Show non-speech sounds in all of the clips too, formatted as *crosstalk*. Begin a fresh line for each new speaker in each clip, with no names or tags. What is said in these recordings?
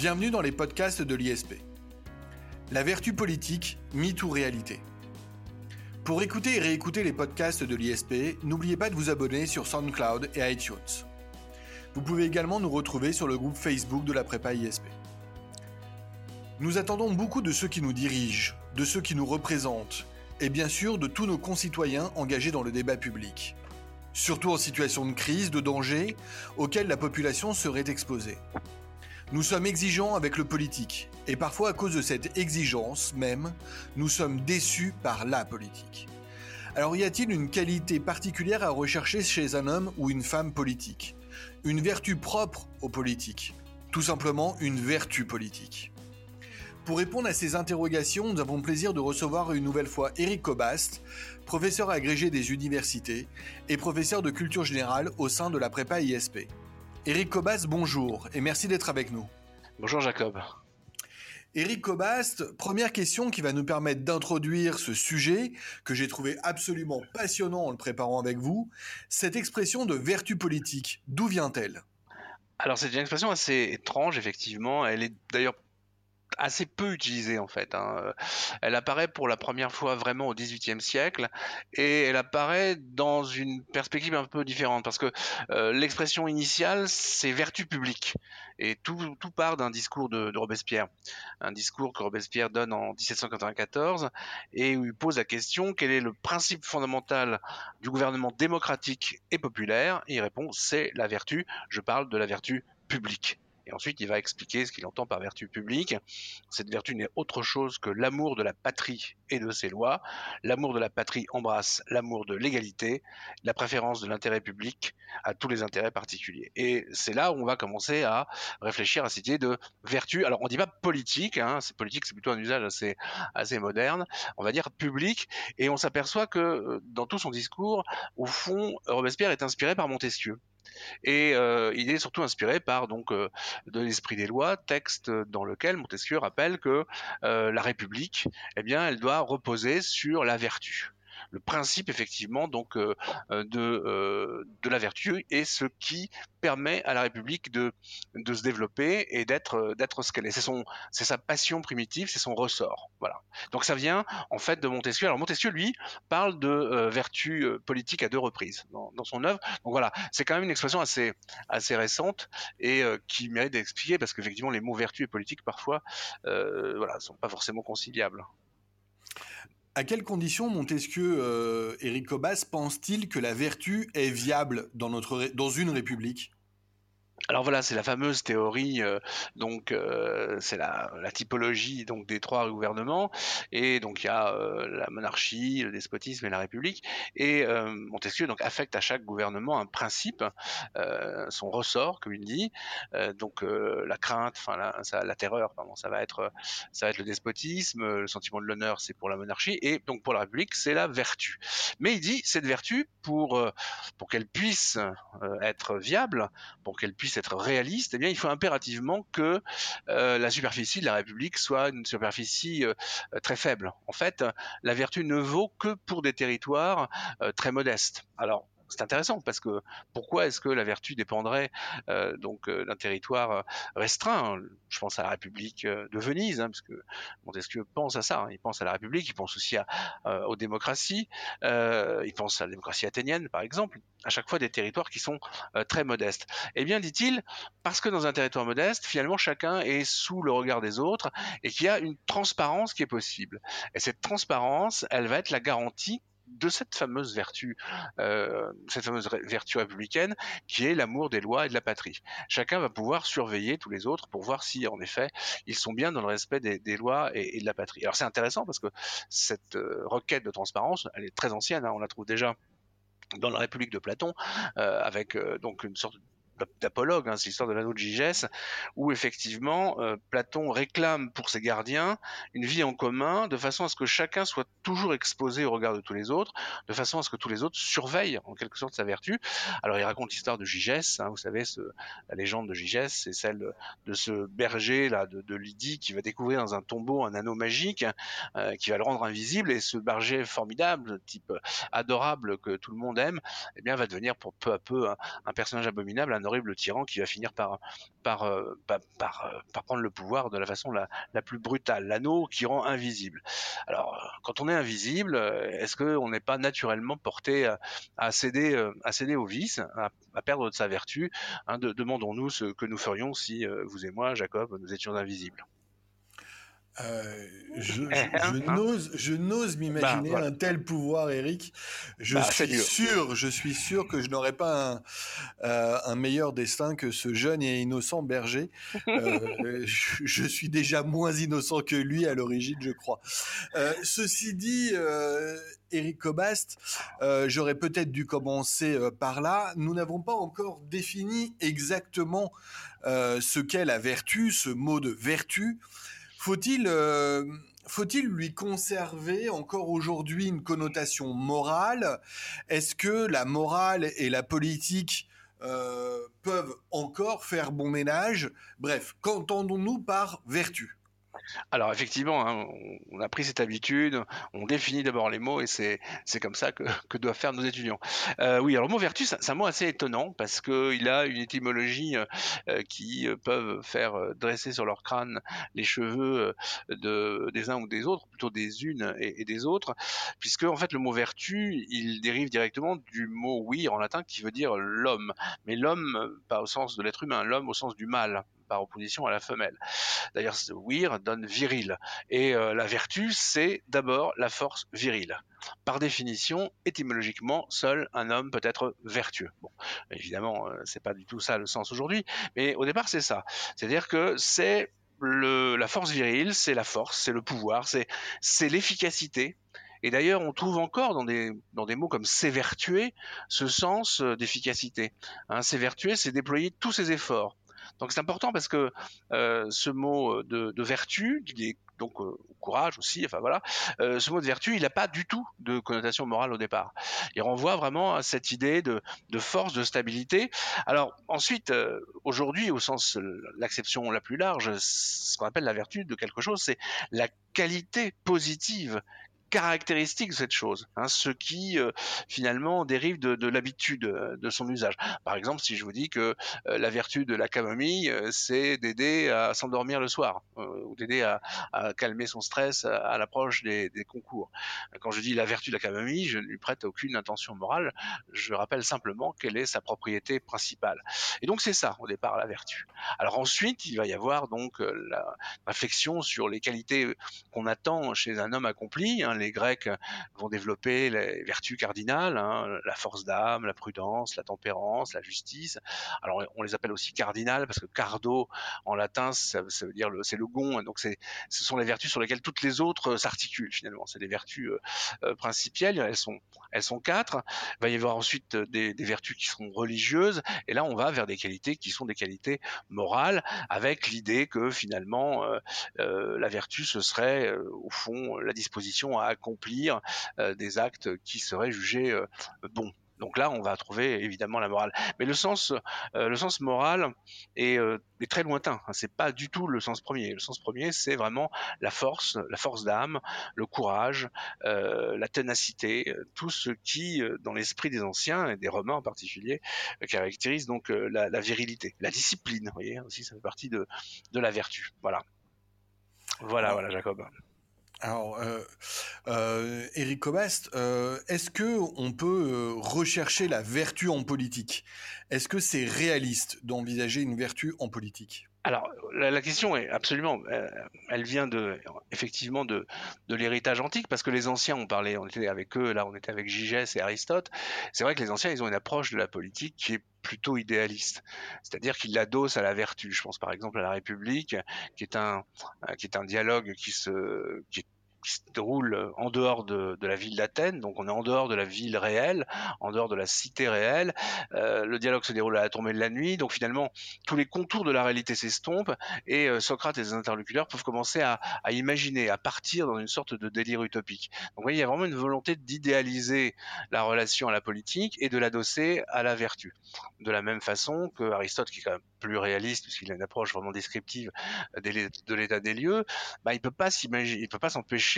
Bienvenue dans les podcasts de l'ISP. La vertu politique, mythe ou réalité Pour écouter et réécouter les podcasts de l'ISP, n'oubliez pas de vous abonner sur SoundCloud et iTunes. Vous pouvez également nous retrouver sur le groupe Facebook de la prépa ISP. Nous attendons beaucoup de ceux qui nous dirigent, de ceux qui nous représentent, et bien sûr de tous nos concitoyens engagés dans le débat public. Surtout en situation de crise, de danger, auquel la population serait exposée. Nous sommes exigeants avec le politique, et parfois à cause de cette exigence même, nous sommes déçus par la politique. Alors y a-t-il une qualité particulière à rechercher chez un homme ou une femme politique? Une vertu propre aux politiques Tout simplement une vertu politique. Pour répondre à ces interrogations, nous avons le plaisir de recevoir une nouvelle fois Eric Cobast, professeur agrégé des universités et professeur de culture générale au sein de la prépa ISP. Eric Cobast, bonjour et merci d'être avec nous.
Bonjour Jacob.
Eric Cobast, première question qui va nous permettre d'introduire ce sujet que j'ai trouvé absolument passionnant en le préparant avec vous. Cette expression de vertu politique, d'où vient-elle?
Alors c'est une expression assez étrange, effectivement. Elle est d'ailleurs assez peu utilisée en fait. Hein. Elle apparaît pour la première fois vraiment au XVIIIe siècle et elle apparaît dans une perspective un peu différente parce que euh, l'expression initiale c'est vertu publique et tout, tout part d'un discours de, de, Robespierre, un discours que Robespierre donne en 1794 et où il pose la question quel est le principe fondamental du gouvernement démocratique et populaire? Et il répond c'est la vertu. Je parle de la vertu publique. Et ensuite, il va expliquer ce qu'il entend par vertu publique. Cette vertu n'est autre chose que l'amour de la patrie et de ses lois. L'amour de la patrie embrasse l'amour de l'égalité, la préférence de l'intérêt public à tous les intérêts particuliers. Et c'est là où on va commencer à réfléchir à cette idée de vertu. Alors, on dit pas politique, hein, c'est politique, c'est plutôt un usage assez, assez moderne. On va dire public. Et on s'aperçoit que euh, dans tout son discours, au fond, Robespierre est inspiré par Montesquieu. Et euh, il est surtout inspiré par donc euh, de l'esprit des lois, texte dans lequel Montesquieu rappelle que euh, la République, eh bien, elle doit reposer sur la vertu le principe effectivement donc euh, euh, de euh, de la vertu et ce qui permet à la République de de se développer et d'être d'être ce qu'elle est. C'est son c'est sa passion primitive, c'est son ressort. Voilà. Donc ça vient en fait de Montesquieu. Alors Montesquieu lui parle de vertu politique à deux reprises dans, son œuvre. Donc voilà, c'est quand même une expression assez assez récente et qui mérite d'expliquer parce qu'effectivement les mots vertu et politique parfois euh, voilà sont pas forcément conciliables.
À quelles conditions Montesquieu, euh, Éric Cobas, pense-t-il que la vertu est viable dans, notre, dans une république?
Alors voilà, c'est la fameuse théorie, euh, donc euh, c'est la, typologie donc des trois gouvernements, et donc il y a euh, la monarchie, le despotisme et la république, et Montesquieu donc affecte à chaque gouvernement un principe, son ressort comme il dit, donc la crainte, enfin la, la, terreur, pardon, ça va être ça va être le despotisme, le sentiment de l'honneur c'est pour la monarchie, et donc pour la république c'est la vertu. Mais il dit cette vertu pour pour qu'elle puisse être viable, pour qu'elle puisse être réaliste, eh il faut impérativement que euh, la superficie de la République soit une superficie euh, très faible. En fait, la vertu ne vaut que pour des territoires euh, très modestes. Alors, c'est intéressant parce que pourquoi est-ce que la vertu dépendrait euh, donc euh, d'un territoire euh, restreint? Je pense à la République de Venise, hein, parce que Montesquieu pense à ça. Hein. il pense à la République, il pense aussi aux démocraties, il pense à la démocratie athénienne, par exemple. À chaque fois des territoires qui sont très modestes. Eh bien, dit-il, parce que dans un territoire modeste, finalement, chacun est sous le regard des autres et qu'il y a une transparence qui est possible. Et cette transparence, elle va être la garantie de cette fameuse vertu, euh, vertu républicaine, qui est l'amour des lois et de la patrie. Chacun va pouvoir surveiller tous les autres pour voir si, en effet, ils sont bien dans le respect des, lois et, de la patrie. Alors c'est intéressant parce que cette euh, requête de transparence, elle est très ancienne. Hein, on la trouve déjà dans la République de Platon, euh, avec donc une sorte d'apologue, hein, c'est l'histoire de l'anneau de Gigès, où effectivement euh, Platon réclame pour ses gardiens une vie en commun, de façon à ce que chacun soit toujours exposé au regard de tous les autres, de façon à ce que tous les autres surveillent en quelque sorte sa vertu. Alors il raconte l'histoire de Gigès, hein, vous savez, la légende de Gigès, c'est celle de, ce berger là de, Lydie qui va découvrir dans un tombeau un anneau magique euh, qui va le rendre invisible, et ce berger formidable, type adorable que tout le monde aime, eh bien va devenir pour peu à peu un, un personnage abominable, un horrible tyran qui va finir par, par, par, par, prendre le pouvoir de la façon la, plus brutale. L'anneau qui rend invisible. Alors, quand on est invisible, est-ce qu'on n'est pas naturellement porté à, céder, à céder au vice, à, perdre de sa vertu hein, Demandons-nous ce que nous ferions si vous et moi, Jacob, nous étions invisibles.
Euh, je, *laughs* n'ose, je n'ose m'imaginer bah, un tel pouvoir, Eric. Je bah, suis sûr, je suis sûr que je n'aurais pas un, euh, un, meilleur destin que ce jeune et innocent berger. Euh, *laughs* je, suis déjà moins innocent que lui à l'origine, je crois. ceci dit, Eric Cobast, j'aurais peut-être dû commencer par là. Nous n'avons pas encore défini exactement ce qu'est la vertu, ce mot de vertu. Faut-il euh, faut-il lui conserver encore aujourd'hui une connotation morale? Est-ce que la morale et la politique euh, peuvent encore faire bon ménage? Bref, qu'entendons-nous par vertu?
Alors effectivement, hein, on a pris cette habitude, on définit d'abord les mots et c'est comme ça que, doivent faire nos étudiants. Euh, oui, alors le mot vertu, c'est un mot assez étonnant parce qu'il a une étymologie euh, euh, qui peuvent faire dresser sur leur crâne les cheveux de, des uns ou des autres, plutôt des unes et, des autres, puisque en fait le mot vertu, il dérive directement du mot oui en latin qui veut dire l'homme, mais l'homme pas au sens de l'être humain, l'homme au sens du mal par opposition à la femelle. D'ailleurs, wir donne viril. Et euh, la vertu, c'est d'abord la force virile. Par définition, étymologiquement, seul un homme peut être vertueux. Bon, évidemment, euh, c'est pas du tout ça le sens aujourd'hui, mais au départ, c'est ça. C'est-à-dire que c'est la force virile, c'est la force, c'est le pouvoir, c'est l'efficacité, et d'ailleurs, on trouve encore dans des, dans des mots comme s'évertuer ce sens euh, d'efficacité. Hein, s'évertuer, c'est déployer tous ses efforts. Donc c'est important parce que euh, ce mot de, vertu, qui est donc euh, courage aussi, enfin voilà, euh, ce mot de vertu, il n'a pas du tout de connotation morale au départ. Il renvoie vraiment à cette idée de, force, de stabilité. Alors ensuite, aujourd'hui, au sens l'acception la plus large, ce qu'on appelle la vertu de quelque chose, c'est la qualité positive caractéristique de cette chose, hein, ce qui euh, finalement dérive de, l'habitude euh, de son usage. Par exemple, si je vous dis que euh, la vertu de la camomille, c'est d'aider à s'endormir le soir, ou d'aider à, calmer son stress à, l'approche des, concours. Quand je dis la vertu de la camomille, je ne lui prête aucune intention morale, je rappelle simplement quelle est sa propriété principale. Et donc c'est ça au départ la vertu. Alors ensuite, il va y avoir donc la réflexion sur les qualités qu'on attend chez un homme accompli, hein, les Grecs vont développer les vertus cardinales, hein, la force d'âme, la prudence, la tempérance, la justice. Alors on les appelle aussi cardinales parce que cardo en latin ça, veut dire c'est le gond, donc ce sont les vertus sur lesquelles toutes les autres s'articulent finalement. C'est des vertus euh, euh, principielles, elles sont sont quatre. Il va y avoir ensuite des, vertus qui seront religieuses et là on va vers des qualités qui sont des qualités morales avec l'idée que finalement euh, la vertu ce serait au fond la disposition à accomplir euh, des actes qui seraient jugés euh, bons. Donc là, on va trouver évidemment la morale. Mais le sens, euh, le sens moral est, très lointain. Hein. C'est pas du tout le sens premier. Le sens premier, c'est vraiment la force, la force d'âme, le courage, la ténacité, tout ce qui, dans l'esprit des anciens et des Romains en particulier, caractérise donc la, virilité, la discipline. Vous voyez, aussi, ça fait partie de, de la vertu. Voilà. Voilà, voilà, Jacob.
Alors, euh, euh, Eric Cobast, euh, est-ce que on peut rechercher la vertu en politique? Est-ce que c'est réaliste d'envisager une vertu en politique?
Alors, la, question est absolument, elle vient de, effectivement de, l'héritage antique, parce que les anciens ont parlé, on était avec eux, là on était avec Gigès et Aristote. C'est vrai que les anciens, ils ont une approche de la politique qui est plutôt idéaliste, c'est-à-dire qu'ils l'adossent à la vertu. Je pense par exemple à la République, qui est un, qui est un dialogue qui se, qui est se déroule en dehors de, la ville d'Athènes, donc on est en dehors de la ville réelle, en dehors de la cité réelle. Euh, le dialogue se déroule à la tombée de la nuit, donc finalement tous les contours de la réalité s'estompent et euh, Socrate et ses interlocuteurs peuvent commencer à, imaginer, à partir dans une sorte de délire utopique. Donc vous voyez, il y a vraiment une volonté d'idéaliser la relation à la politique et de l'adosser à la vertu. De la même façon que Aristote, qui est quand même plus réaliste puisqu'il a une approche vraiment descriptive de l'état des lieux, bah, il il peut pas s'empêcher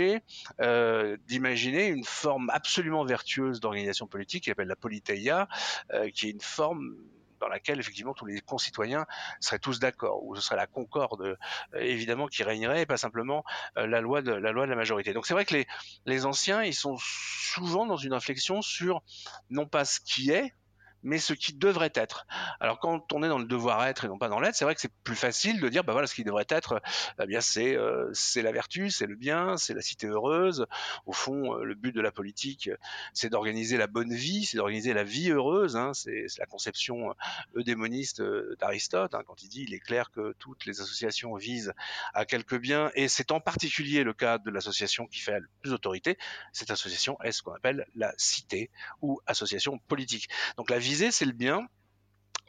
euh, d'imaginer une forme absolument vertueuse d'organisation politique qui s'appelle la politeia, euh, qui est une forme dans laquelle effectivement tous les concitoyens seraient tous d'accord, où ce serait la concorde euh, évidemment qui régnerait, et pas simplement la loi de la majorité. Donc c'est vrai que les les anciens, ils sont souvent dans une réflexion sur non pas ce qui est, mais ce qui devrait être. Alors quand on est dans le devoir être et non pas dans l'être, c'est vrai que c'est plus facile de dire bah voilà ce qui devrait être, eh bien c'est euh, c'est la vertu, c'est le bien, c'est la cité heureuse. Au fond, euh, le but de la politique, c'est d'organiser la bonne vie, c'est d'organiser la vie heureuse. Hein, c'est la conception euh, eudémoniste d'Aristote hein, quand il dit il est clair que toutes les associations visent à quelque bien et c'est en particulier le cas de l'association qui fait le plus autorité. Cette association est ce qu'on appelle la cité ou association politique. Donc la vie c'est le bien,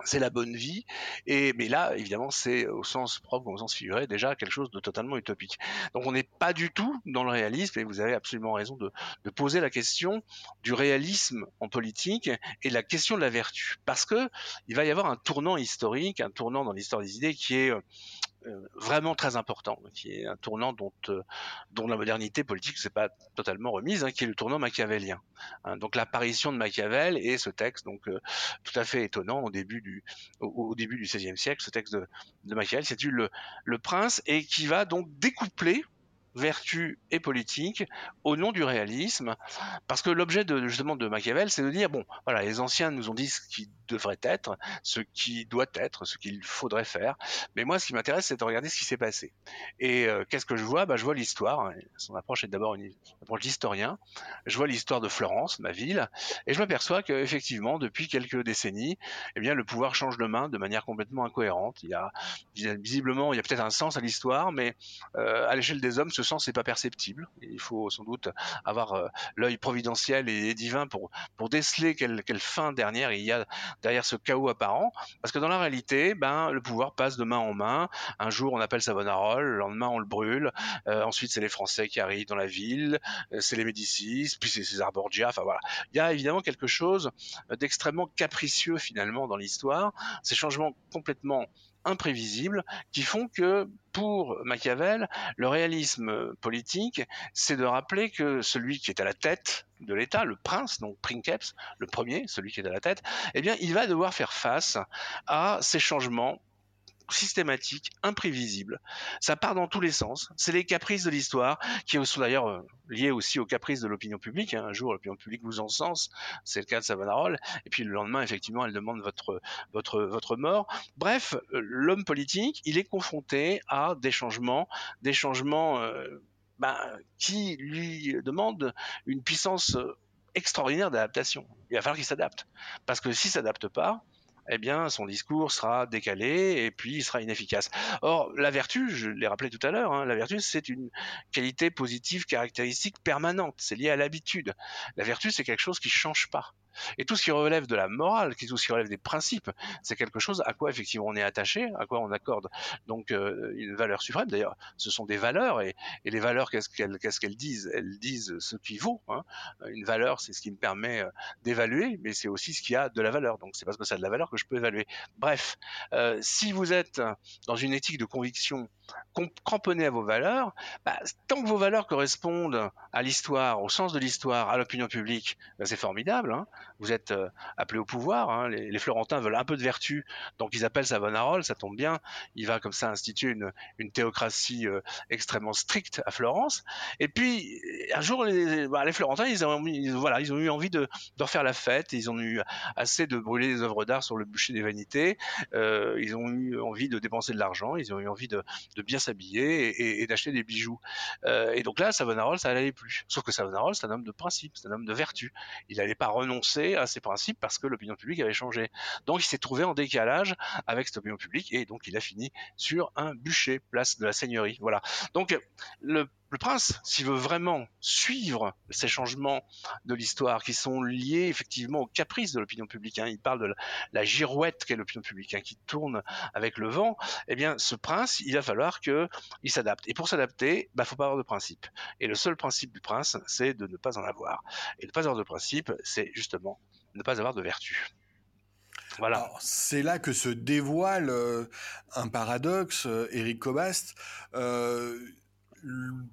c'est la bonne vie. Et mais là, évidemment, c'est au sens propre au sens figuré déjà quelque chose de totalement utopique. Donc on n'est pas du tout dans le réalisme. Et vous avez absolument raison de, poser la question du réalisme en politique et la question de la vertu, parce que il va y avoir un tournant historique, un tournant dans l'histoire des idées qui est euh, vraiment très important, qui est un tournant dont, euh, la modernité politique s'est pas totalement remise, hein, qui est le tournant machiavélien. Hein. donc l'apparition de Machiavel et ce texte, donc euh, tout à fait étonnant au début du XVIe siècle, ce texte de, de Machiavel, c'est le, le prince et qui va donc découpler vertu et politique au nom du réalisme, parce que l'objet de, justement de Machiavel, c'est de dire bon, voilà, les anciens nous ont dit ce qui devrait être, ce qui doit être, ce qu'il faudrait faire, mais moi, ce qui m'intéresse, c'est de regarder ce qui s'est passé. Et euh, qu'est-ce que je vois? Bah, je vois l'histoire. Son approche est d'abord une approche d'historien. Je vois l'histoire de Florence, ma ville, et je m'aperçois qu'effectivement, depuis quelques décennies, eh bien, le pouvoir change de main de manière complètement incohérente. Il y a visiblement, il y a peut-être un sens à l'histoire, mais euh, à l'échelle des hommes, ce sens n'est pas perceptible. Il faut sans doute avoir euh, l'œil providentiel et divin pour, pour déceler quelle, quelle, fin dernière il y a derrière ce chaos apparent. Parce que dans la réalité, ben, le pouvoir passe de main en main. Un jour, on appelle Savonarole, le lendemain, on le brûle. Euh, ensuite, c'est les Français qui arrivent dans la ville, euh, c'est les Médicis, puis c'est César Borgia. Enfin voilà. Il y a évidemment quelque chose d'extrêmement capricieux finalement dans l'histoire. Ces changements complètement imprévisibles qui font que pour Machiavel, le réalisme politique, c'est de rappeler que celui qui est à la tête de l'État, le prince, donc Princeps, le premier, celui qui est à la tête, eh bien, il va devoir faire face à ces changements systématique, imprévisible. Ça part dans tous les sens. C'est les caprices de l'histoire, qui sont d'ailleurs euh, liés aussi aux caprices de l'opinion publique. Hein. Un jour, l'opinion publique vous encense, c'est le cas de Savonarola, et puis le lendemain, effectivement, elle demande votre, votre, votre mort. Bref, euh, l'homme politique, il est confronté à des changements, des changements euh, ben, qui lui demandent une puissance extraordinaire d'adaptation. Il va falloir qu'il s'adapte. Parce que s'il s'adapte pas, eh bien, son discours sera décalé et puis il sera inefficace. Or, la vertu, je l'ai rappelé tout à l'heure, hein, la vertu, c'est une qualité positive caractéristique permanente. C'est lié à l'habitude. La vertu, c'est quelque chose qui change pas. Et tout ce qui relève de la morale, tout ce qui relève des principes, c'est quelque chose à quoi effectivement on est attaché, à quoi on accorde donc euh, une valeur suprême. D'ailleurs, ce sont des valeurs et, les valeurs, qu'est-ce qu'elles disent? Elles disent ce qui vaut. Hein. Une valeur, c'est ce qui me permet euh, d'évaluer, mais c'est aussi ce qui a de la valeur. Donc c'est parce que ça a de la valeur que je peux évaluer. Bref, euh, si vous êtes dans une éthique de conviction cramponné à vos valeurs, bah, tant que vos valeurs correspondent à l'histoire, au sens de l'histoire, à l'opinion publique, bah, c'est formidable. Hein. vous êtes euh, appelé au pouvoir. Hein. les, Florentins veulent un peu de vertu, donc ils appellent Savonarola, ça tombe bien. Il va comme ça instituer une, théocratie euh, extrêmement stricte à Florence. Et puis un jour, les, bah, Florentins, ils ont, voilà, ils ont eu envie de, de, refaire la fête. Ils ont eu assez de brûler des œuvres d'art sur le bûcher des vanités. Euh, ils ont eu envie de dépenser de l'argent. Ils ont eu envie de, de bien s'habiller et, d'acheter des bijoux. Euh, et donc là, Savonarola, ça n'allait plus. Sauf que Savonarola, c'est un homme de principe, c'est un homme de vertu. Il n'allait pas renoncer à ses principes parce que l'opinion publique avait changé. Donc il s'est trouvé en décalage avec cette opinion publique et donc il a fini sur un bûcher, place de la seigneurie. Voilà. Donc le le prince, s'il veut vraiment suivre ces changements de l'histoire qui sont liés effectivement aux caprices de l'opinion publique, hein, il parle de la, girouette qu'est l'opinion publique, hein, qui tourne avec le vent, eh bien ce prince, il va falloir qu'il s'adapte. Et pour s'adapter, bah faut pas avoir de principe. Et le seul principe du prince, c'est de ne pas en avoir. Et ne pas avoir de principe, c'est justement ne pas avoir de vertu.
Voilà. C'est là que se dévoile euh, un paradoxe, euh, Cobast. Euh,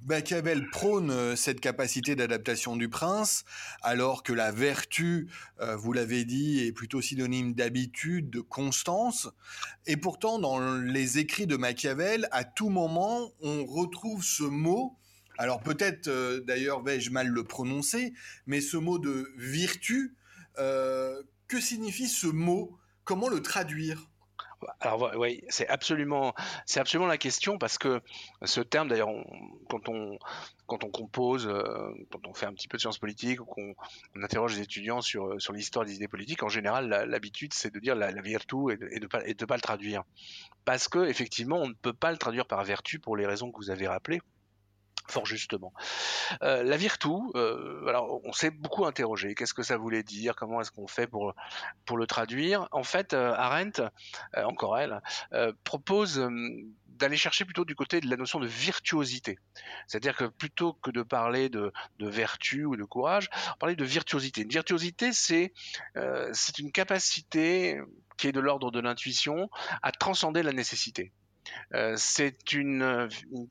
Machiavel prône euh, cette capacité d'adaptation du prince, alors que la vertu, euh, vous l'avez dit, est plutôt synonyme d'habitude, de constance. Et pourtant, dans les écrits de Machiavel, à tout moment, on retrouve ce mot. Alors peut-être, euh, d'ailleurs, vais-je mal le prononcer, mais ce mot de vertu, que signifie ce mot? Comment le traduire?
Alors oui, c'est absolument, la question parce que ce terme, d'ailleurs, quand on compose, euh, quand on fait un petit peu de sciences politiques ou qu'on interroge les étudiants sur sur l'histoire des idées politiques, en général, l'habitude c'est de dire la, vertu et de, et pas pas le traduire. Parce que effectivement, on ne peut pas le traduire par vertu pour les raisons que vous avez rappelées fort justement. Euh, la virtu, euh, alors on s'est beaucoup interrogé. Qu'est-ce que ça voulait dire? Comment est-ce qu'on fait pour pour le traduire? En fait, euh, Arendt, encore elle, propose d'aller chercher plutôt du côté de la notion de virtuosité. C'est-à-dire que plutôt que de parler de, de vertu ou de courage, parler de virtuosité. Une virtuosité, c'est une capacité qui est de l'ordre de l'intuition à transcender la nécessité. c'est une, une,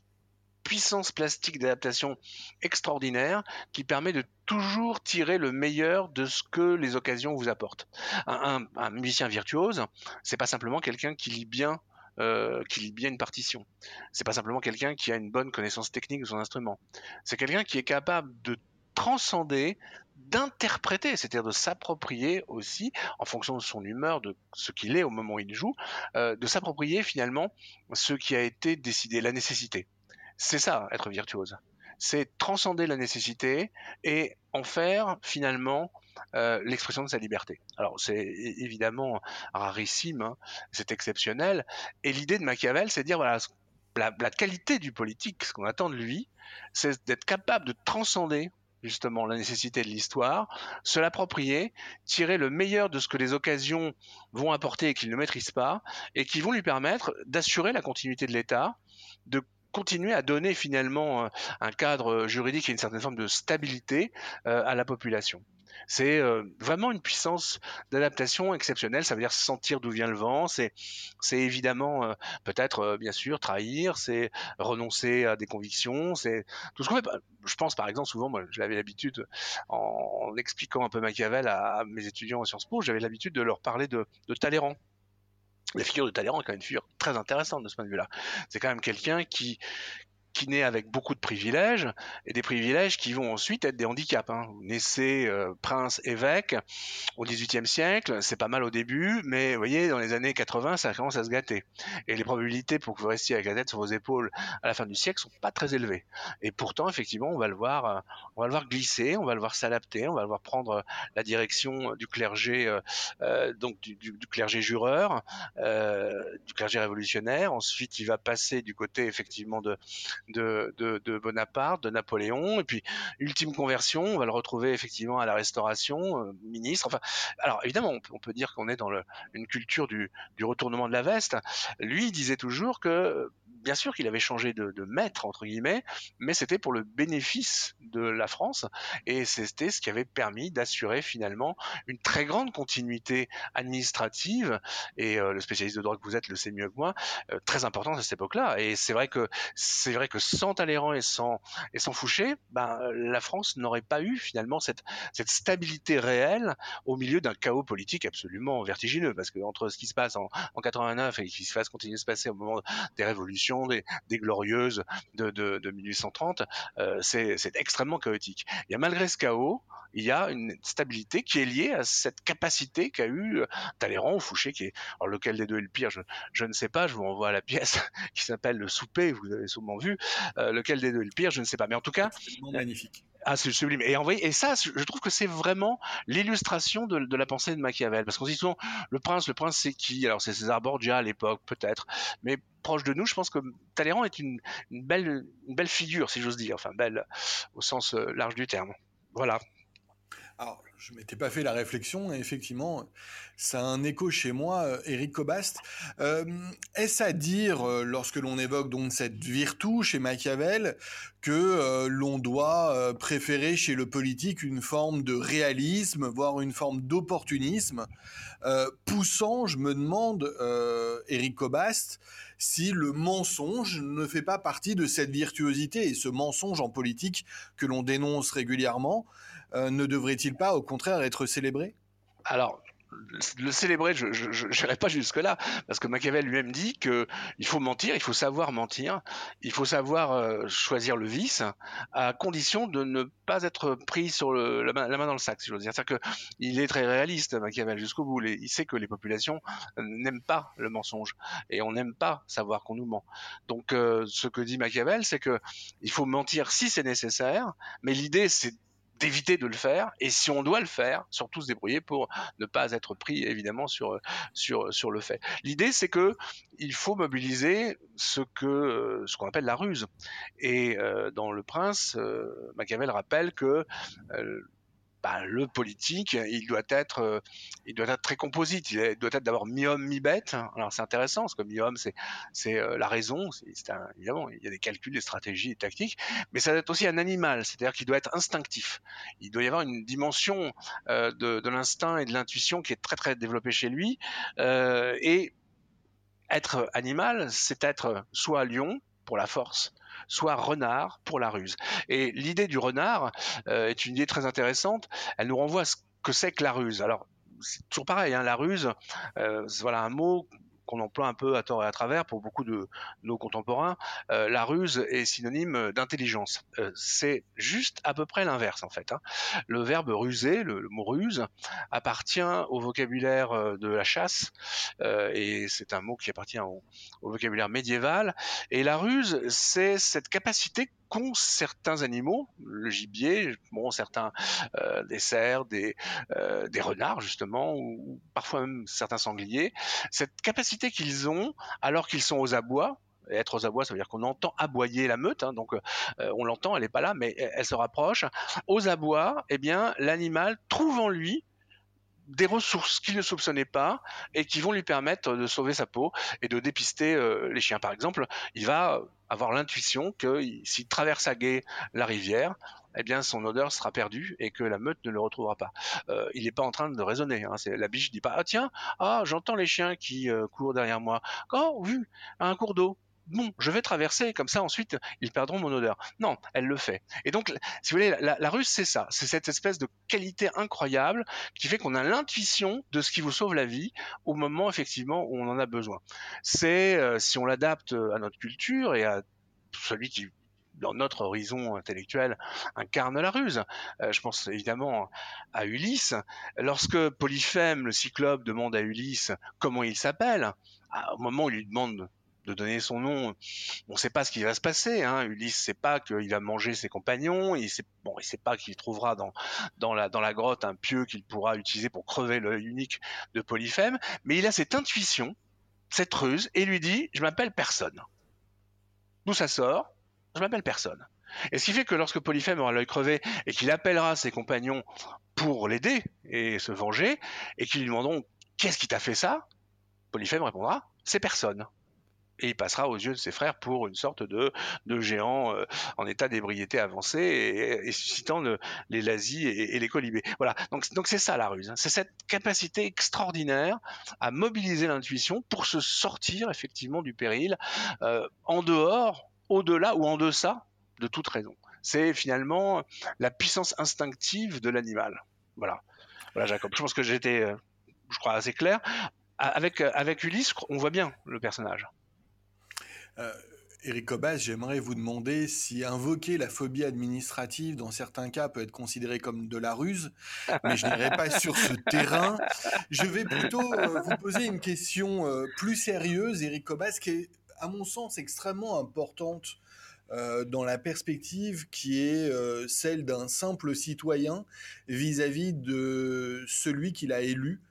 puissance plastique d'adaptation extraordinaire qui permet de toujours tirer le meilleur de ce que les occasions vous apportent. Un, musicien virtuose, c'est pas simplement quelqu'un qui lit bien euh, qui lit bien une partition. C'est pas simplement quelqu'un qui a une bonne connaissance technique de son instrument. C'est quelqu'un qui est capable de transcender, d'interpréter, c'est-à-dire de s'approprier aussi, en fonction de son humeur, de ce qu'il est au moment où il joue, euh, de s'approprier finalement ce qui a été décidé, la nécessité. C'est ça, être virtuose. C'est transcender la nécessité et en faire finalement euh, l'expression de sa liberté. Alors c'est évidemment rarissime, hein, c'est exceptionnel. Et l'idée de Machiavel, c'est de dire voilà, la, la, qualité du politique, ce qu'on attend de lui, c'est d'être capable de transcender justement la nécessité de l'histoire, se l'approprier, tirer le meilleur de ce que les occasions vont apporter et qu'il ne maîtrise pas, et qui vont lui permettre d'assurer la continuité de l'État, de continuer à donner finalement euh, un cadre juridique et une certaine forme de stabilité euh, à la population. C'est euh, vraiment une puissance d'adaptation exceptionnelle. Ça veut dire sentir d'où vient le vent. C'est, évidemment peut-être bien sûr trahir. C'est renoncer à des convictions. C'est tout ce qu'on fait. Je pense par exemple souvent, moi, j'avais l'habitude en, expliquant un peu Machiavel à, mes étudiants en Sciences Po, j'avais l'habitude de leur parler de Talleyrand la figure de Talleyrand est quand même une figure très intéressante de ce point de vue-là. C'est quand même quelqu'un qui, qui naît avec beaucoup de privilèges et des privilèges qui vont ensuite être des handicaps. Hein. Vous naissez euh, prince évêque au XVIIIe siècle, c'est pas mal au début, mais vous voyez dans les années 80 ça commence à se gâter et les probabilités pour que vous restiez avec la tête sur vos épaules à la fin du siècle sont pas très élevées. Et pourtant effectivement on va le voir, euh, on va le voir glisser, on va le voir s'adapter, on va le voir prendre la direction du clergé, euh, euh donc du, du, clergé jureur, euh, du clergé révolutionnaire. Ensuite il va passer du côté effectivement de de, Bonaparte, de Napoléon, et puis ultime conversion, on va le retrouver effectivement à la Restauration, euh, ministre. Enfin, alors évidemment, on peut, dire qu'on est dans une culture du, retournement de la veste. Lui disait toujours que bien sûr qu'il avait changé de, maître entre guillemets, mais c'était pour le bénéfice de la France et c'était ce qui avait permis d'assurer finalement une très grande continuité administrative et euh, le spécialiste de droit que vous êtes le sait mieux que moi, euh, très important à cette époque-là. Et c'est vrai que c'est vrai que sans Talleyrand et sans et sans Fouché, ben la France n'aurait pas eu finalement cette cette stabilité réelle au milieu d'un chaos politique absolument vertigineux parce que entre ce qui se passe en, en 89 et ce qui se passe continuer de se passer au moment des révolutions des, glorieuses de, de, de 1830, euh, c'est extrêmement chaotique. Et malgré ce chaos, il y a une stabilité qui est liée à cette capacité qu'a eu Talleyrand ou Fouché, qui est, alors lequel des deux est le pire, je, je ne sais pas, je vous renvoie à la pièce *laughs* qui s'appelle Le Souper, vous avez sûrement vu, euh, lequel des deux est le pire, je ne sais pas, mais en tout cas...
magnifique.
Ah, c'est sublime. Et, envoyé, et ça, je trouve que c'est vraiment l'illustration de, de, la pensée de Machiavel. Parce qu'on dit souvent, le prince, le prince, c'est qui? Alors, c'est César Borgia à l'époque, peut-être. Mais proche de nous, je pense que Talleyrand est une, une belle, une belle figure, si j'ose dire. Enfin, belle au sens euh, large du terme. Voilà.
Alors, je m'étais pas fait la réflexion, et effectivement, ça a un écho chez moi, Eric Cobast. Euh, Est-ce à dire, euh, lorsque l'on évoque donc cette virtu chez Machiavel, que euh, l'on doit euh, préférer chez le politique une forme de réalisme, voire une forme d'opportunisme, poussant, je me demande, Eric Cobast, si le mensonge ne fait pas partie de cette virtuosité et ce mensonge en politique que l'on dénonce régulièrement. Euh, ne devrait-il pas au contraire être célébré?
Alors, le célébrer, je n'irai pas jusque-là, parce que Machiavel lui-même dit qu'il faut mentir, il faut savoir mentir, il faut savoir euh, choisir le vice, à condition de ne pas être pris sur la, main, dans le sac, si j'ose dire. C'est-à-dire qu'il est très réaliste, Machiavel, jusqu'au bout. Il sait que les populations n'aiment pas le mensonge, et on n'aime pas savoir qu'on nous ment. Donc, euh, ce que dit Machiavel, c'est que il faut mentir si c'est nécessaire, mais l'idée, c'est d'éviter de le faire et si on doit le faire, surtout se débrouiller pour ne pas être pris évidemment sur sur sur le fait. L'idée c'est que il faut mobiliser ce que ce qu'on appelle la ruse et euh, dans le Prince, euh, Machiavel rappelle que euh, bah, le politique, il doit être, euh, il doit être très composite. Il doit être d'abord mi-homme, mi-bête. Alors c'est intéressant, parce que mi-homme, c'est, c'est euh, la raison. C'est, évidemment, il y a des calculs, des stratégies, des tactiques, mais ça doit être aussi un animal, c'est-à-dire qu'il doit être instinctif. Il doit y avoir une dimension euh, de, de l'instinct et de l'intuition qui est très très développée chez lui. et être animal, c'est être soit lion pour la force, soit renard pour la ruse. Et l'idée du renard euh, est une idée très intéressante. Elle nous renvoie à ce que c'est que la ruse. Alors, c'est toujours pareil, hein, la ruse, euh, voilà un mot qu'on emploie un peu à tort et à travers pour beaucoup de nos contemporains, euh, la ruse est synonyme d'intelligence. Euh, c'est juste à peu près l'inverse en fait. Hein. Le verbe ruser, le, mot ruse, appartient au vocabulaire euh, de la chasse et c'est un mot qui appartient au, au vocabulaire médiéval. Et la ruse, c'est cette capacité qu'ont certains animaux, le gibier, bon, certains euh, des cerfs, des, euh, renards justement, ou, parfois même certains sangliers, cette capacité qu'ils ont alors qu'ils sont aux abois, être aux abois, ça veut dire qu'on entend aboyer la meute, hein, donc euh, on l'entend, elle n'est pas là, mais elle, se rapproche. Aux abois, eh bien, l'animal trouve en lui des ressources qu'il ne soupçonnait pas et qui vont lui permettre de sauver sa peau et de dépister les chiens. Par exemple, il va avoir l'intuition que s'il traverse à gué la rivière, eh bien son odeur sera perdue et que la meute ne le retrouvera pas. Euh, il n'est pas en train de raisonner. Hein. La biche dit pas ah tiens ah j'entends les chiens qui euh, courent derrière moi. Oh vu un cours d'eau bon, je vais traverser, comme ça ensuite ils perdront mon odeur. Non, elle le fait. Et donc, si vous voulez, la, ruse, c'est ça. C'est cette espèce de qualité incroyable qui fait qu'on a l'intuition de ce qui vous sauve la vie au moment effectivement où on en a besoin. C'est, euh, si on l'adapte à notre culture et à celui qui dans notre horizon intellectuel, incarne la ruse. Euh, je pense évidemment à Ulysse. Lorsque Polyphème, le cyclope, demande à Ulysse comment il s'appelle, au moment où il lui demande de donner son nom. On ne sait pas ce qui va se passer. Hein. Ulysse ne sait pas qu'il va manger ses compagnons. Il sait, bon, il sait pas qu'il trouvera dans, dans, la, dans la grotte un pieu qu'il pourra utiliser pour crever l'œil unique de Polyphème. Mais il a cette intuition, cette ruse, et lui dit Je m'appelle personne. D'où ça sort Je m'appelle personne. Et ce qui fait que lorsque Polyphème aura l'œil crevé et qu'il appellera ses compagnons pour l'aider et se venger, et qu'ils lui demanderont Qu'est-ce qui t'a fait ça? Polyphème répondra C'est personne et il passera aux yeux de ses frères pour une sorte de, géant euh, en état d'ébriété avancée et, suscitant les lazis et, les colibés. Voilà, donc donc c'est ça la ruse, hein. c'est cette capacité extraordinaire à mobiliser l'intuition pour se sortir effectivement du péril euh, en dehors, au-delà ou en deçà de toute raison. C'est finalement la puissance instinctive de l'animal. Voilà. Voilà Jacob, je pense que j'étais euh, je crois assez clair. Avec, avec Ulysse, on voit bien le personnage.
Euh, Eric Cobas, j'aimerais vous demander si invoquer la phobie administrative dans certains cas peut être considéré comme de la ruse, mais je n'irai pas sur ce *laughs* terrain. Je vais plutôt euh, vous poser une question euh, plus sérieuse, Eric Cobas, qui est, à mon sens, extrêmement importante dans la perspective qui est celle d'un simple citoyen vis-à-vis de celui qu'il a élu.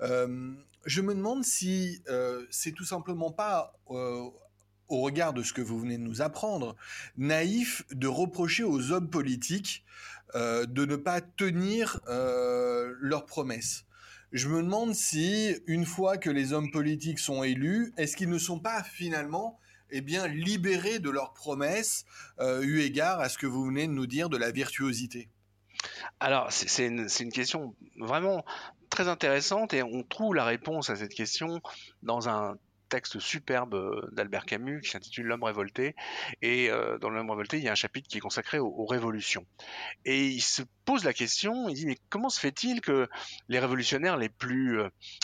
je me demande si c'est tout simplement pas au regard de ce que vous venez de nous apprendre, naïf de reprocher aux hommes politiques de ne pas tenir leurs promesses. Je me demande si, une fois que les hommes politiques sont élus, est-ce qu'ils ne sont pas finalement eh bien, libérés de leurs promesses, eu égard à ce que vous venez de nous dire de la virtuosité?
Alors, c'est une, question vraiment très intéressante et on trouve la réponse à cette question dans un texte superbe euh, d'Albert Camus qui s'intitule L'homme révolté. Et euh, dans L'homme révolté, il y a un chapitre qui est consacré aux, révolutions. Et il se pose la question, il dit mais comment se fait-il que les révolutionnaires les plus,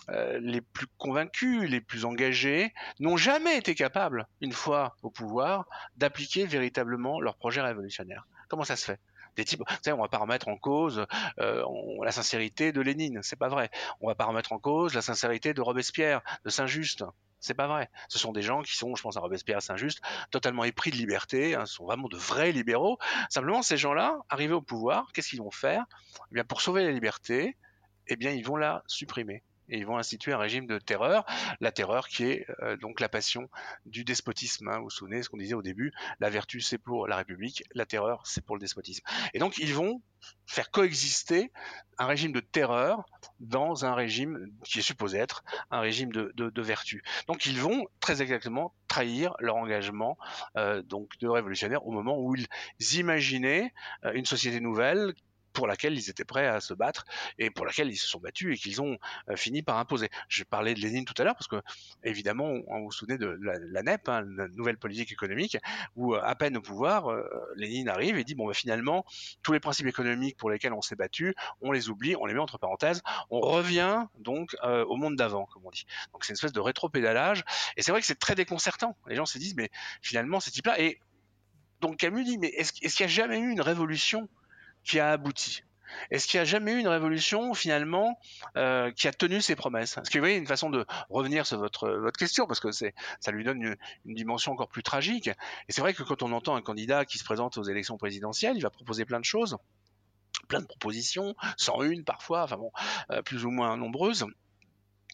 euh, convaincus, les plus engagés, n'ont jamais été capables, une fois au pouvoir, d'appliquer véritablement leur projet révolutionnaire? Comment ça se fait? Des types. va pas remettre en cause la sincérité de Lénine, c'est pas vrai. On va pas remettre en cause la sincérité de Robespierre, de Saint-Just, c'est pas vrai. Ce sont des gens qui sont, je pense à Robespierre, Saint-Just, totalement épris de liberté, hein, sont vraiment de vrais libéraux. Simplement, ces gens-là, arrivés au pouvoir, qu'est-ce qu'ils vont faire? Eh bien, Pour sauver la liberté, eh bien, ils vont la supprimer et ils vont instituer un régime de terreur, la terreur qui est euh, donc la passion du despotisme. Hein. Vous vous souvenez ce qu'on disait au début, la vertu c'est pour la République, la terreur c'est pour le despotisme. Et donc ils vont faire coexister un régime de terreur dans un régime qui est supposé être un régime de, vertu. Donc ils vont très exactement trahir leur engagement euh, donc de révolutionnaire au moment où ils imaginaient euh, une société nouvelle pour laquelle ils étaient prêts à se battre et pour laquelle ils se sont battus et qu'ils ont euh, fini par imposer. Je parlais de Lénine tout à l'heure parce que évidemment, on, vous souvenez de la, NEP, hein, la nouvelle politique économique, où euh, à peine au pouvoir, euh, Lénine arrive et dit bon, bah, finalement, tous les principes économiques pour lesquels on s'est battu, on les oublie, on les met entre parenthèses, on revient donc au monde d'avant, comme on dit. Donc c'est une espèce de rétro-pédalage et c'est vrai que c'est très déconcertant. Les gens se disent mais finalement, ces types-là et donc Camus dit mais est-ce qu'il n'y a jamais eu une révolution qui a abouti est-ce qu'il n'y a jamais eu une révolution finalement euh, qui a tenu ses promesses? Est-ce que vous voyez une façon de revenir sur votre, votre question parce que ça lui donne une, dimension encore plus tragique. Et c'est vrai que quand on entend un candidat qui se présente aux élections présidentielles, il va proposer plein de choses, plein de propositions, sans une parfois, enfin bon, euh, plus ou moins nombreuses.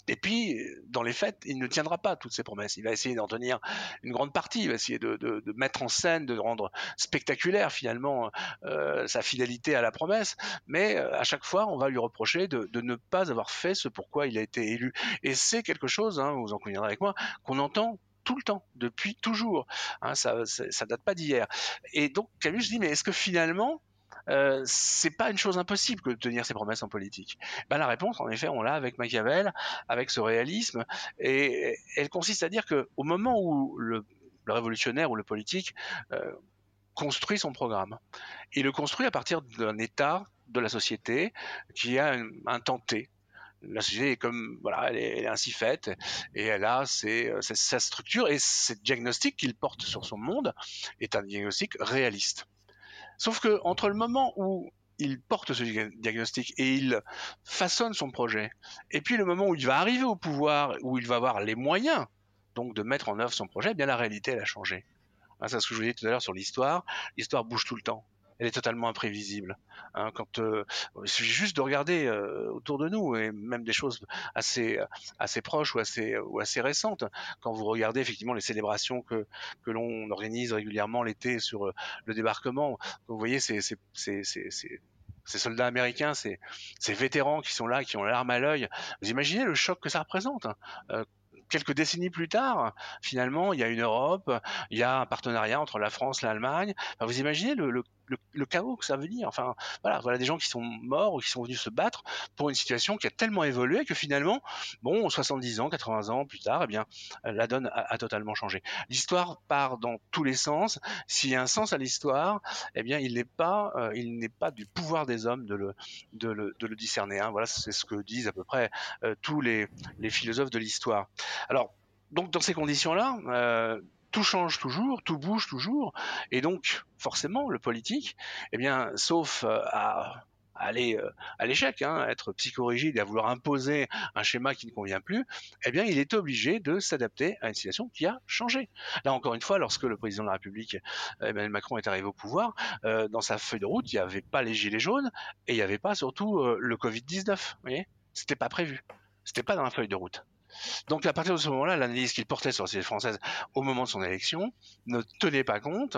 Et puis, dans les faits, il ne tiendra pas toutes ses promesses. Il va essayer d'en tenir une grande partie. Il va essayer de, mettre en scène, de rendre spectaculaire finalement euh, sa fidélité à la promesse. Mais euh, à chaque fois, on va lui reprocher de, de, ne pas avoir fait ce pourquoi il a été élu. Et c'est quelque chose, hein, vous en conviendrez avec moi, qu'on entend tout le temps, depuis toujours. Hein, ça, ça date pas d'hier. Et donc Camus dit, mais est-ce que finalement, euh, c'est pas une chose impossible que de tenir ses promesses en politique. Ben, la réponse, en effet, on l'a avec Machiavel, avec ce réalisme, et elle consiste à dire que au moment où le, révolutionnaire ou le politique euh, construit son programme, il le construit à partir d'un état de la société qui a un, un temps T, la société est comme voilà, elle est, ainsi faite et elle a ses, sa structure et ce diagnostic qu'il porte sur son monde est un diagnostic réaliste. Sauf que entre le moment où il porte ce diagnostic et il façonne son projet, et puis le moment où il va arriver au pouvoir, où il va avoir les moyens donc de mettre en œuvre son projet, eh bien la réalité elle a changé. C'est ce que je vous disais tout à l'heure sur l'histoire. L'histoire bouge tout le temps elle est totalement imprévisible. Hein, euh, il suffit juste de regarder euh, autour de nous et même des choses assez assez proches ou assez ou assez récentes. Quand vous regardez effectivement les célébrations que que l'on organise régulièrement l'été sur euh, le débarquement, vous voyez ces ces ces, ces, soldats américains, ces, ces vétérans qui sont là, qui ont l'arme à l'œil. Vous imaginez le choc que ça représente hein, quelques décennies plus tard, finalement, il y a une Europe, il y a un partenariat entre la France, l'Allemagne. vous imaginez le, le, chaos que ça veut dire. Enfin, voilà, voilà des gens qui sont morts ou qui sont venus se battre pour une situation qui a tellement évolué que finalement, bon, 70 ans, 80 ans plus tard, eh bien, la donne a, totalement changé. L'histoire part dans tous les sens. S'il y a un sens à l'histoire, eh bien, il n'est pas, euh, il n'est pas du pouvoir des hommes de le, de le, de le discerner. Hein. Voilà, c'est ce que disent à peu près euh, tous les, les philosophes de l'histoire. Alors, donc dans ces conditions-là, euh, tout change toujours, tout bouge toujours, et donc forcément le politique, eh bien, sauf euh, à aller euh, à l'échec, hein, être psychorigide et à vouloir imposer un schéma qui ne convient plus, eh bien, il est obligé de s'adapter à une situation qui a changé. Là, encore une fois, lorsque le président de la République, Emmanuel Macron, est arrivé au pouvoir, euh, dans sa feuille de route, il n'y avait pas les gilets jaunes et il n'y avait pas surtout le Covid-19. Vous voyez, c'était pas prévu, c'était pas dans la feuille de route. Donc à partir de ce moment-là, l'analyse qu'il portait sur la société française au moment de son élection ne tenait pas compte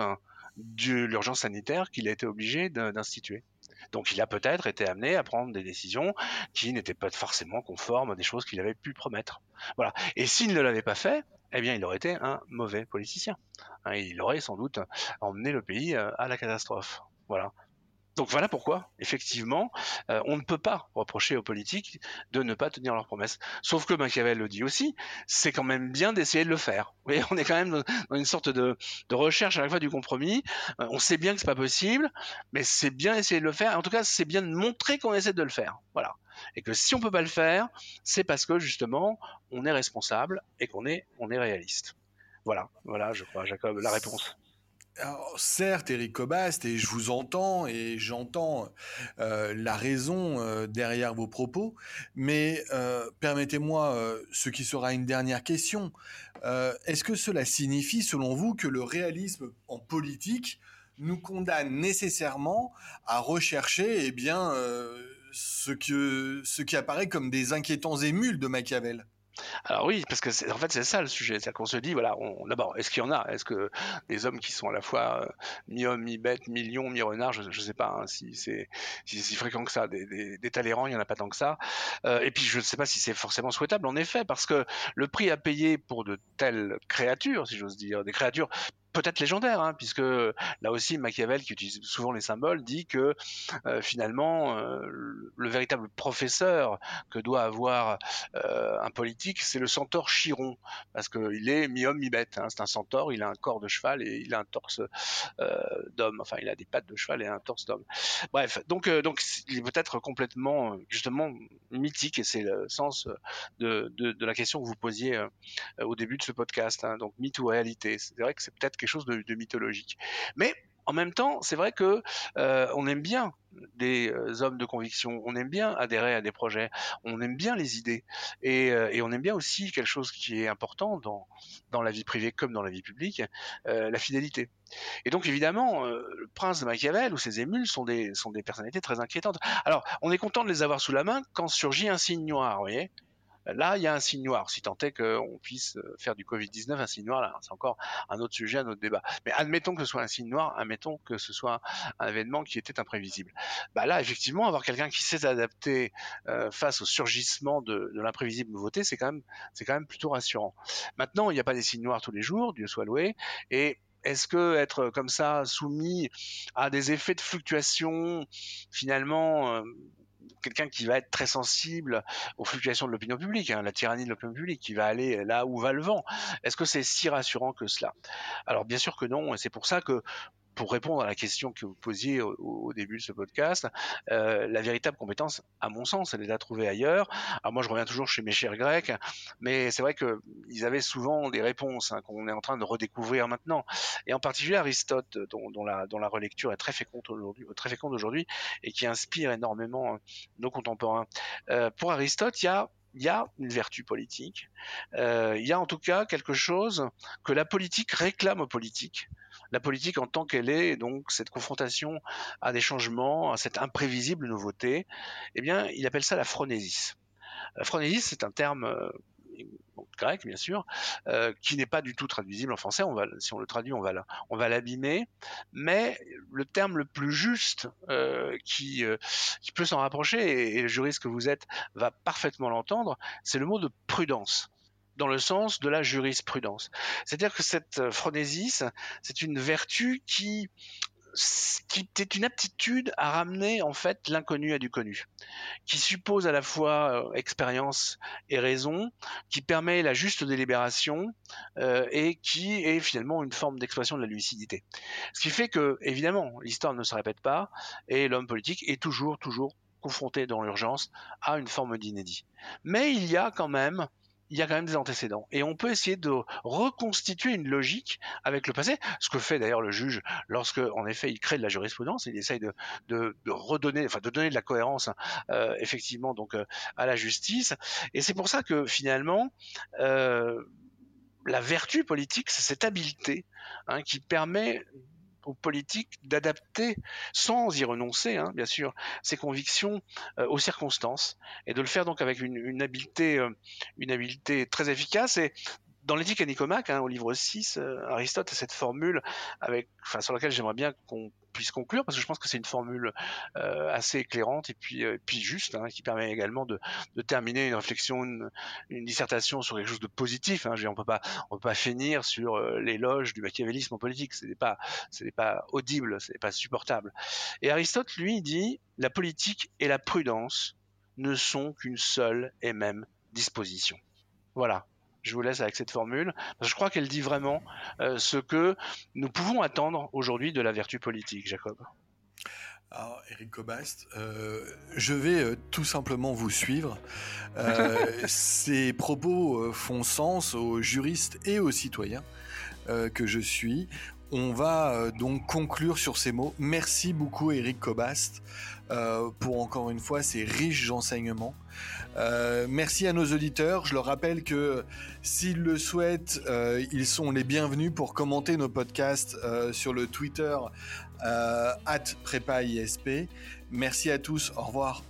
de l'urgence sanitaire qu'il a été obligé d'instituer. Donc il a peut-être été amené à prendre des décisions qui n'étaient pas forcément conformes à des choses qu'il avait pu promettre. Voilà. Et s'il ne l'avait pas fait, eh bien, il aurait été un mauvais politicien. Hein, il aurait sans doute emmené le pays euh, à la catastrophe. Voilà. Donc voilà pourquoi, effectivement, euh, on ne peut pas reprocher aux politiques de ne pas tenir leurs promesses. Sauf que Machiavel le dit aussi, c'est quand même bien d'essayer de le faire. Vous voyez, *laughs* on est quand même dans une sorte de, recherche à la fois du compromis. Euh, on sait bien que c'est pas possible, mais c'est bien d'essayer de le faire. En tout cas, c'est bien de montrer qu'on essaie de le faire. Voilà. Et que si on peut pas le faire, c'est parce que justement, on est responsable et qu'on est, on est réaliste. Voilà, voilà, je crois, Jacob, la réponse.
Alors, certes, Eric Cobast, et je vous entends et j'entends euh, la raison euh, derrière vos propos, mais euh, permettez-moi ce qui sera une dernière question. Est-ce que cela signifie, selon vous, que le réalisme en politique nous condamne nécessairement à rechercher eh bien, ce, qui apparaît comme des inquiétants émules de Machiavel?
Alors oui, parce que en fait c'est ça le sujet, c'est qu'on se dit voilà, d'abord est-ce qu'il y en a, est-ce que des hommes qui sont à la fois euh, mi-homme, mi-bête, mi-lion, mi-renard, je, ne sais pas hein, si c'est si, fréquent que ça, des, des, il y en a pas tant que ça, euh, et puis je ne sais pas si c'est forcément souhaitable en effet, parce que le prix à payer pour de telles créatures, si j'ose dire, des créatures peut-être légendaire, hein, puisque là aussi Machiavel, qui utilise souvent les symboles, dit que euh, finalement euh, le véritable professeur que doit avoir euh, un politique, c'est le centaure Chiron, parce qu'il est mi-homme mi-bête. Hein, c'est un centaure, il a un corps de cheval et il a un torse d'homme. Enfin, il a des pattes de cheval et un torse d'homme. Bref, donc il est peut-être complètement justement mythique et c'est le sens de, de, la question que vous posiez au début de ce podcast. Hein, donc mythe ou réalité. C'est vrai que c'est peut-être chose de, mythologique. Mais en même temps, c'est vrai que euh, on aime bien des euh, hommes de conviction, on aime bien adhérer à des projets, on aime bien les idées, et, euh, on aime bien aussi quelque chose qui est important dans, dans la vie privée comme dans la vie publique, la fidélité. Et donc évidemment, le prince de Machiavel ou ses émules sont des, sont des personnalités très inquiétantes. Alors, on est content de les avoir sous la main quand surgit un signe noir, vous voyez? Là, il y a un signe noir, si tant est qu'on puisse euh, faire du Covid-19 un signe noir, là, c'est encore un autre sujet, un autre débat. Mais admettons que ce soit un signe noir, admettons que ce soit un événement qui était imprévisible. Bah là, effectivement, avoir quelqu'un qui sait s'adapter euh, face au surgissement de, l'imprévisible nouveauté, c'est quand même, quand même plutôt rassurant. Maintenant, il n'y a pas des signes noirs tous les jours, Dieu soit loué, et est-ce que être comme ça soumis à des effets de fluctuation finalement euh, quelqu'un qui va être très sensible aux fluctuations de l'opinion publique, hein, la tyrannie de l'opinion publique, qui va aller là où va le vent. Est-ce que c'est si rassurant que cela? Alors bien sûr que non, et c'est pour ça que pour répondre à la question que vous posiez au, début de ce podcast, euh, la véritable compétence, à mon sens, elle est à trouver ailleurs. Alors moi, je reviens toujours chez mes chers Grecs, mais c'est vrai qu'ils avaient souvent des réponses hein, qu'on est en train de redécouvrir maintenant. Et en particulier Aristote, dont, la, relecture est très féconde aujourd'hui, très et qui inspire énormément euh, nos contemporains. Euh, pour Aristote, il y a une vertu politique, il y a en tout cas quelque chose que la politique réclame aux politiques, la politique en tant qu'elle est, donc cette confrontation à des changements, à cette imprévisible nouveauté, eh bien, il appelle ça la phronésis. La phronésis, c'est un terme euh, grec bien sûr, euh, qui n'est pas du tout traduisible en français. Si on le traduit, on va, l'abîmer. Mais le terme le plus juste euh, qui, qui peut s'en rapprocher, et, le juriste que vous êtes va parfaitement l'entendre, c'est le mot de prudence dans le sens de la jurisprudence. C'est-à-dire que cette euh, phronésis, c'est une vertu qui qui est une aptitude à ramener en fait l'inconnu à du connu, qui suppose à la fois euh, expérience et raison, qui permet la juste délibération euh, et qui est finalement une forme d'expression de la lucidité. Ce qui fait que évidemment l'histoire ne se répète pas et l'homme politique est toujours toujours confronté dans l'urgence à une forme d'inédit. Mais il y a quand même il y a quand même des antécédents. Et on peut essayer de reconstituer une logique avec le passé, ce que fait d'ailleurs le juge lorsque, en effet, il crée de la jurisprudence, il essaye de, redonner, enfin, de donner de la cohérence, euh, effectivement, donc, euh, à la justice. Et c'est pour ça que, finalement, euh, la vertu politique, c'est cette habileté hein, qui permet aux politiques d'adapter, sans y renoncer, hein, bien sûr, ses convictions euh, aux circonstances, et de le faire donc avec une, habileté, euh, une habileté très efficace et dans l'éthique à Nicomaque, hein, au livre 6, Aristote a cette formule sur laquelle j'aimerais bien qu'on puisse conclure parce que je pense que c'est une formule assez éclairante et puis, puis juste hein, qui permet également de, terminer une réflexion, une, dissertation sur quelque chose de positif. Hein. on peut pas on peut pas finir sur l'éloge du machiavélisme en politique. Ce pas ce n'est pas audible, ce n'est pas supportable. Et Aristote lui dit la politique et la prudence ne sont qu'une seule et même disposition. Voilà. Je vous laisse avec cette formule. Je crois qu'elle dit vraiment euh, ce que nous pouvons attendre aujourd'hui de la vertu politique, Jacob.
Alors, Eric Cobast, euh, je vais euh, tout simplement vous suivre. *laughs* ces propos font sens aux juristes et aux citoyens que je suis. On va donc conclure sur ces mots. Merci beaucoup, Eric Cobast, pour encore une fois ces riches enseignements. Euh, merci à nos auditeurs. Je leur rappelle que s'ils le souhaitent, euh, ils sont les bienvenus pour commenter nos podcasts euh, sur le Twitter at Merci à tous. Au revoir.